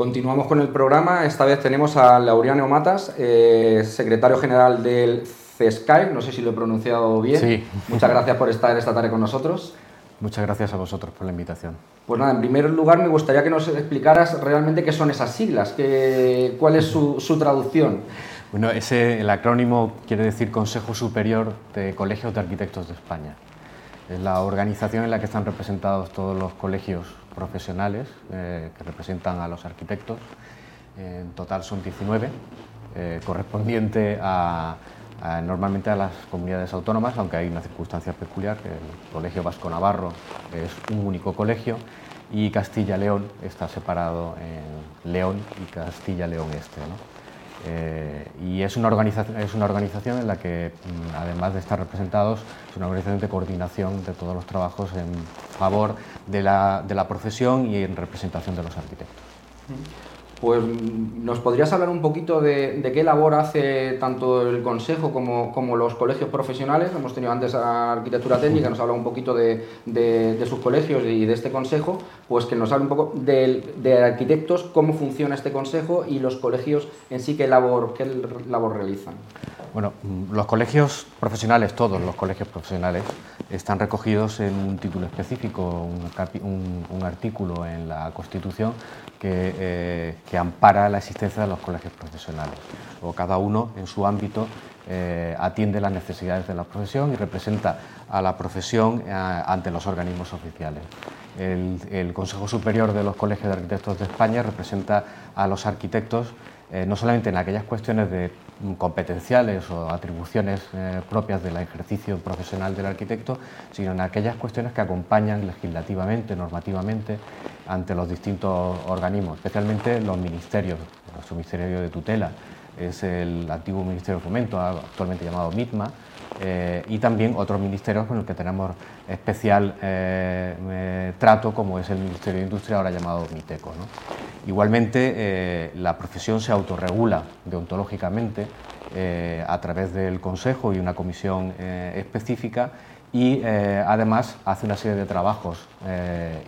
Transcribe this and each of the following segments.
Continuamos con el programa. Esta vez tenemos a Laureano Matas, eh, secretario general del CESCAI. No sé si lo he pronunciado bien. Sí. Muchas gracias por estar esta tarde con nosotros. Muchas gracias a vosotros por la invitación. Pues nada, en primer lugar me gustaría que nos explicaras realmente qué son esas siglas, qué, cuál es su, su traducción. Bueno, ese, el acrónimo quiere decir Consejo Superior de Colegios de Arquitectos de España. Es la organización en la que están representados todos los colegios profesionales eh, que representan a los arquitectos. En total son 19, eh, correspondiente a, normalmente a las comunidades autónomas, aunque hay una circunstancia peculiar, que el Colegio Vasco Navarro es un único colegio y Castilla-León está separado en León y Castilla-León Este. Eh, y es una, organización, es una organización en la que, mm, además de estar representados, es una organización de coordinación de todos los trabajos en favor de la, de la profesión y en representación de los arquitectos. Pues nos podrías hablar un poquito de, qué labor hace tanto el Consejo como, los colegios profesionales. Hemos tenido antes Arquitectura Técnica, nos habla un poquito de, sus colegios y de este consejo, pues que nos hable un poco de, arquitectos, cómo funciona este consejo y los colegios en sí, qué labor, qué labor realizan. Bueno, los colegios profesionales, todos los colegios profesionales, están recogidos en un título específico, un artículo en la Constitución que, eh, que, ampara la existencia de los colegios profesionales. O cada uno en su ámbito eh, atiende las necesidades de la profesión y representa a la profesión eh, ante los organismos oficiales. El, Consejo Superior de los Colegios de Arquitectos de España representa a los arquitectos no solamente en aquellas cuestiones de competenciales o atribuciones eh, propias del ejercicio profesional del arquitecto, sino en aquellas cuestiones que acompañan legislativamente, normativamente, ante los distintos organismos, especialmente los ministerios, su ministerio de tutela. Es el antiguo Ministerio de Fomento, actualmente llamado MITMA, eh, y también otros ministerios con los que tenemos especial eh, eh, trato, como es el Ministerio de Industria, ahora llamado MITECO. Igualmente, la profesión se autorregula deontológicamente a través del Consejo y una comisión específica y además hace una serie de trabajos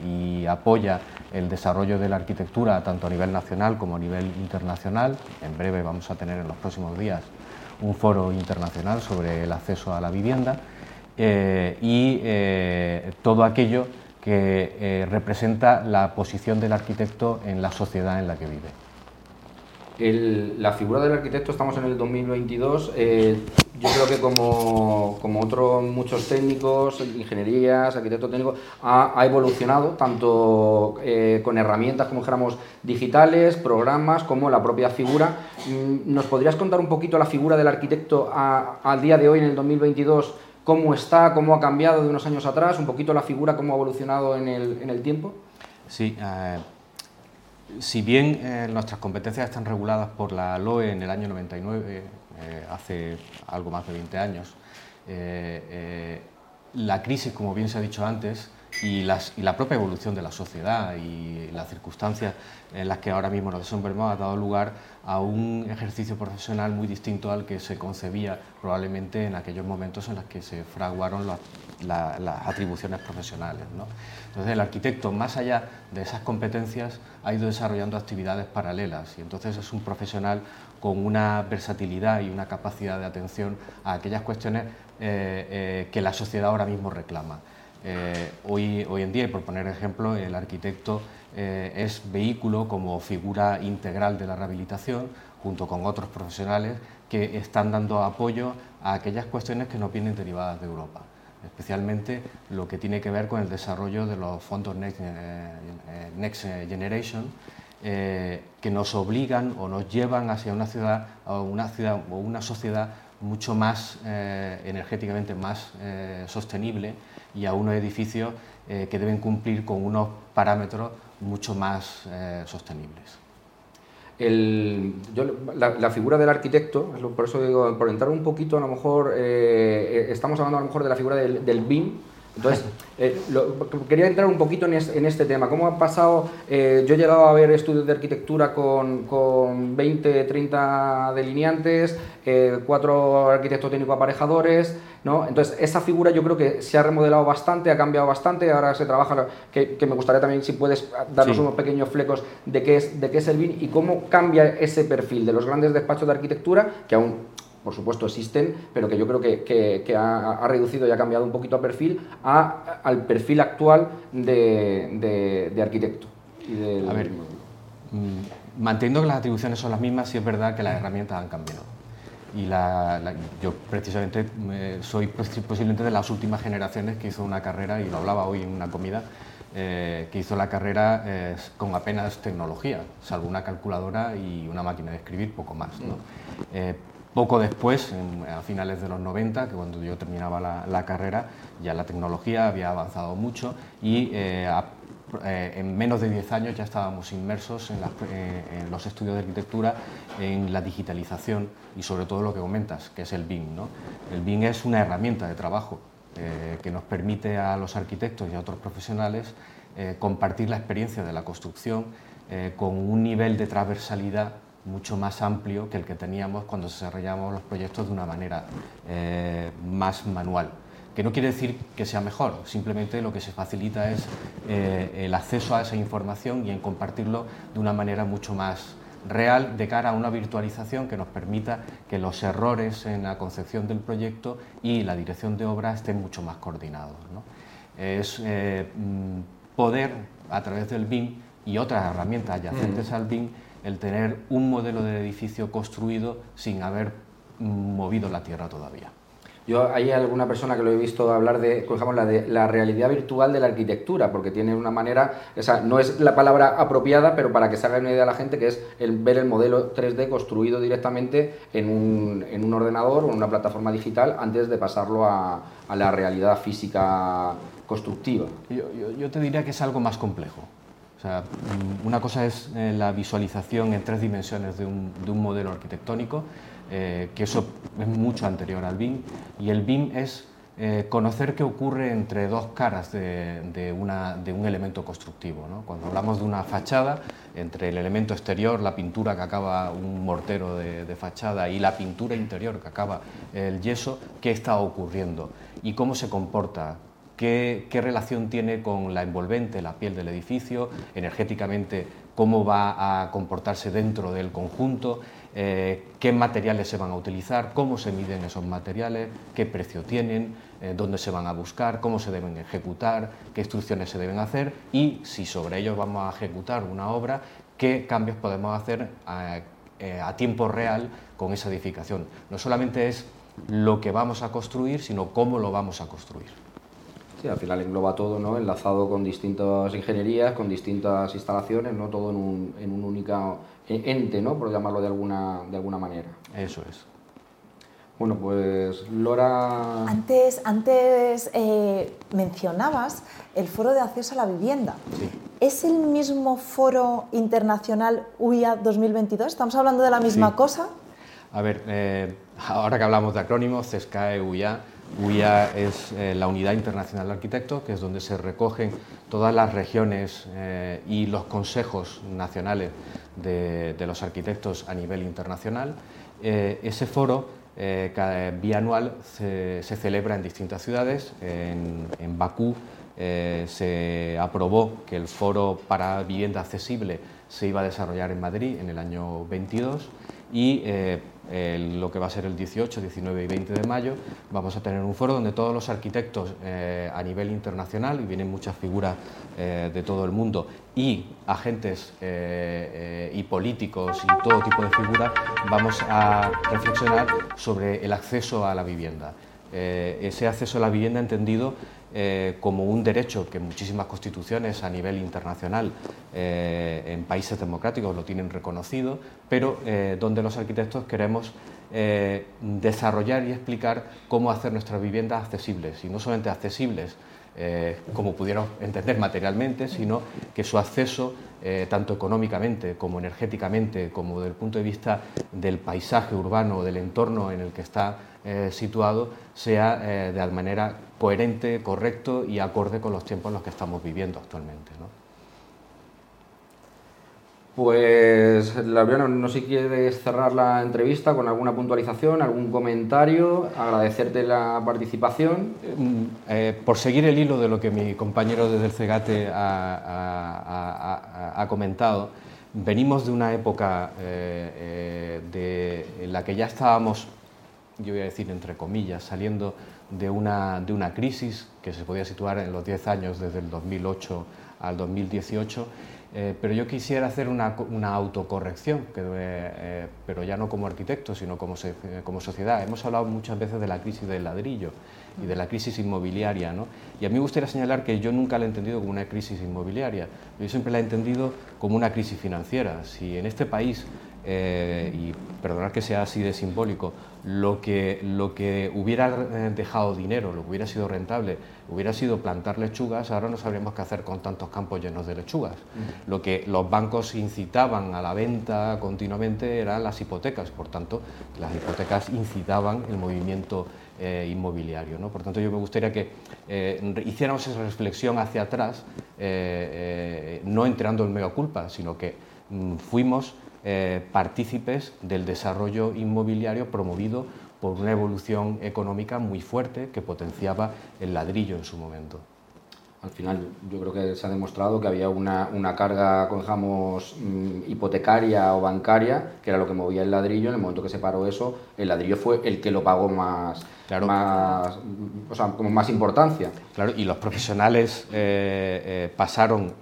y apoya el desarrollo de la arquitectura tanto a nivel nacional como a nivel internacional. En breve vamos a tener en los próximos días un foro internacional sobre el acceso a la vivienda y todo aquello que eh, representa la posición del arquitecto en la sociedad en la que vive. La figura del arquitecto, estamos en el 2022, eh, yo creo que como, otros muchos técnicos, ingenierías, arquitectos técnicos, ha, evolucionado tanto eh, con herramientas, como dijéramos, digitales, programas, como la propia figura. Mm, ¿Nos podrías contar un poquito la figura del arquitecto al día de hoy, en el 2022? cómo está, cómo ha cambiado de unos años atrás, un poquito la figura, cómo ha evolucionado en el, en el tiempo. Sí, eh, si bien eh, nuestras competencias están reguladas por la LOE en el año 99, eh, hace algo más de 20 años, eh, eh, la crisis, como bien se ha dicho antes, y, la propia evolución de la sociedad y las circunstancias en las que ahora mismo nos desenvolvemos ha dado lugar a un ejercicio profesional muy distinto al que se concebía probablemente en aquellos momentos en los que se fraguaron la, la, las atribuciones profesionales. Entonces el arquitecto, más allá de esas competencias, ha ido desarrollando actividades paralelas y entonces es un profesional con una versatilidad y una capacidad de atención a aquellas cuestiones eh, eh, que la sociedad ahora mismo reclama. Eh, hoy, hoy, en día, y por poner ejemplo, el arquitecto eh, es vehículo como figura integral de la rehabilitación, junto con otros profesionales que están dando apoyo a aquellas cuestiones que nos vienen derivadas de Europa, especialmente lo que tiene que ver con el desarrollo de los fondos Next, eh, Next Generation, eh, que nos obligan o nos llevan hacia una ciudad o una, ciudad, o una sociedad mucho más eh, energéticamente más eh, sostenible y a unos edificios que deben cumplir con unos parámetros mucho más sostenibles. La, figura del arquitecto, por eso digo, por entrar un poquito, a lo mejor, estamos hablando a lo mejor de la figura del BIM, Entonces, eh, quería entrar un poquito en, este tema. ¿Cómo ha pasado? Eh, yo he llegado a ver estudios de arquitectura con, con 20, 30 delineantes, eh, cuatro arquitectos técnicos aparejadores, ¿no? Entonces, esa figura yo creo que se ha remodelado bastante, ha cambiado bastante, ahora se trabaja, que, me gustaría también si puedes darnos unos pequeños flecos de qué, es, de qué es el BIM y cómo cambia ese perfil de los grandes despachos de arquitectura, que aún por supuesto existen, pero que yo creo que, ha, reducido y ha cambiado un poquito a perfil a, al perfil actual de, arquitecto. A ver, mm, manteniendo que las atribuciones son las mismas, sí es verdad que las herramientas han cambiado. Y yo precisamente soy posiblemente de las últimas generaciones que hizo una carrera, y lo hablaba hoy en una comida, eh, que hizo la carrera eh, con apenas tecnología, salvo una calculadora y una máquina de escribir, poco más. ¿no? Mm. Eh, poco después, a finales de los 90, que cuando yo terminaba la, carrera, ya la tecnología había avanzado mucho y eh, eh, en menos de 10 años ya estábamos inmersos eh, en, los estudios de arquitectura, en la digitalización y sobre todo lo que comentas, que es el BIM. El BIM es una herramienta de trabajo que nos permite a los arquitectos y a otros profesionales compartir la experiencia de la construcción con un nivel de transversalidad mucho más amplio que el que teníamos cuando desarrollábamos los proyectos de una manera eh, más manual. Que no quiere decir que sea mejor, simplemente lo que se facilita es eh, el acceso a esa información y en compartirlo de una manera mucho más real de cara a una virtualización que nos permita que los errores en la concepción del proyecto y la dirección de obra estén mucho más coordinados. Es eh, mm, poder, a través del BIM y otras herramientas adyacentes mm. al BIM, el tener un modelo de edificio construido sin haber movido la tierra todavía. Yo hay alguna persona que lo he visto hablar de, digamos, la de la realidad virtual de la arquitectura, porque tiene una manera, o sea, no es la palabra apropiada, pero para que se haga una idea a la gente, que es el, ver el modelo 3D construido directamente en un, en un ordenador o en una plataforma digital antes de pasarlo a, a la realidad física constructiva. Yo, yo te diría que es algo más complejo. O sea, mm, una cosa es eh, la visualización en tres dimensiones de un, modelo arquitectónico, eh, que eso es mucho anterior al BIM, y el BIM es eh, conocer qué ocurre entre dos caras de, un elemento constructivo. Cuando hablamos de una fachada, entre el elemento exterior, la pintura que acaba un mortero de fachada, y la pintura interior que acaba el yeso, ¿qué está ocurriendo? ¿Y cómo se comporta? Qué, relación tiene con la envolvente, la piel del edificio, energéticamente cómo va a comportarse dentro del conjunto, eh, qué materiales se van a utilizar, cómo se miden esos materiales, qué precio tienen, eh, dónde se van a buscar, cómo se deben ejecutar, qué instrucciones se deben hacer y si sobre ellos vamos a ejecutar una obra, qué cambios podemos hacer eh, a tiempo real con esa edificación. No solamente es lo que vamos a construir, sino cómo lo vamos a construir. Sí, al final engloba todo, ¿no? Enlazado con distintas ingenierías, con distintas instalaciones, ¿no? Todo en un, en un único ente, ¿no? Por llamarlo de alguna, de alguna manera. Eso es. Bueno, pues Lora... Antes, antes eh, mencionabas el foro de acceso a la vivienda. Sí. ¿Es el mismo foro internacional UIA 2022? ¿Estamos hablando de la misma cosa? A ver, eh, ahora que hablamos de acrónimos, CESCAE, UIA, UIA es eh, la Unidad Internacional de Arquitectos, que es donde se recogen todas las regiones eh, y los consejos nacionales de, los arquitectos a nivel internacional. Eh, ese foro bianual se, celebra en distintas ciudades. En, en Bakú se aprobó que el foro para vivienda accesible se iba a desarrollar en Madrid en el año 22 y lo que va a ser el 18, 19 y 20 de mayo, vamos a tener un foro donde todos los arquitectos eh, a nivel internacional, y vienen muchas figuras eh, de todo el mundo, y agentes eh, y políticos y todo tipo de figuras, vamos a reflexionar sobre el acceso a la vivienda. ese acceso a la vivienda entendido eh, como un derecho que muchísimas constituciones a nivel internacional eh, en países democráticos lo tienen reconocido, pero eh, donde los arquitectos queremos desarrollar y explicar cómo hacer nuestras viviendas accesibles, y no solamente accesibles eh, como pudieron entender materialmente, sino que su acceso, eh, tanto económicamente como energéticamente, como desde el punto de vista del paisaje urbano, del entorno en el que está eh, situado, sea de manera coherente, correcto y acorde con los tiempos en los que estamos viviendo actualmente. Pues, Laureano, no sé si quieres cerrar la entrevista con alguna puntualización, algún comentario, agradecerte la participación. Mm, eh, por seguir el hilo de lo que mi compañero desde el CEGATE ha, comentado, venimos de una época eh, eh, en la que ya estábamos, yo voy a decir entre comillas, saliendo de una, de una crisis que se podía situar en los 10 años desde el 2008 al 2018 eh, pero yo quisiera hacer una, una autocorrección, eh, eh, pero ya no como arquitecto, sino como, como, sociedad. Hemos hablado muchas veces de la crisis del ladrillo y de la crisis inmobiliaria, ¿no? y a mí me gustaría señalar que yo nunca la he entendido como una crisis inmobiliaria, yo siempre la he entendido como una crisis financiera. Si en este país eh, y perdonar que sea así de simbólico, lo que, lo que hubiera eh, dejado dinero, lo que hubiera sido rentable, hubiera sido plantar lechugas, ahora no sabríamos qué hacer con tantos campos llenos de lechugas. Lo que los bancos incitaban a la venta continuamente eran las hipotecas, por tanto, las hipotecas incitaban el movimiento eh, inmobiliario. ¿no? Por tanto, yo me gustaría que hiciéramos esa reflexión hacia atrás, no entrando en mega culpa, sino que mm, fuimos eh, partícipes del desarrollo inmobiliario promovido por una evolución económica muy fuerte que potenciaba el ladrillo en su momento. Al final yo creo que se ha demostrado que había una, una carga, digamos, mm, hipotecaria o bancaria, que era lo que movía el ladrillo. En el momento que se paró eso, el ladrillo fue el que lo pagó más, más, o sea, como más importancia. Claro, y los profesionales eh, eh, pasaron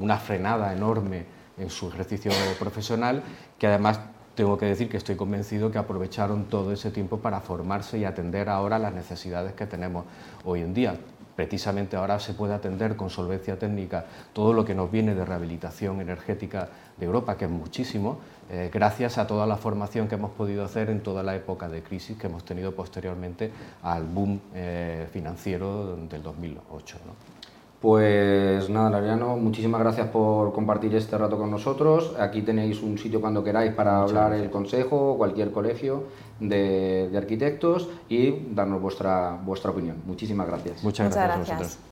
una frenada enorme en su ejercicio profesional, que además tengo que decir que estoy convencido que aprovecharon todo ese tiempo para formarse y atender ahora las necesidades que tenemos hoy en día. Precisamente ahora se puede atender con solvencia técnica todo lo que nos viene de rehabilitación energética de Europa, que es muchísimo, eh, gracias a toda la formación que hemos podido hacer en toda la época de crisis que hemos tenido posteriormente al boom eh, financiero del 2008. Pues nada, Lariano, muchísimas gracias por compartir este rato con nosotros. Aquí tenéis un sitio cuando queráis para hablar el consejo, cualquier colegio de, arquitectos y darnos vuestra, vuestra opinión. Muchísimas gracias. Muchas, gracias, a vosotros.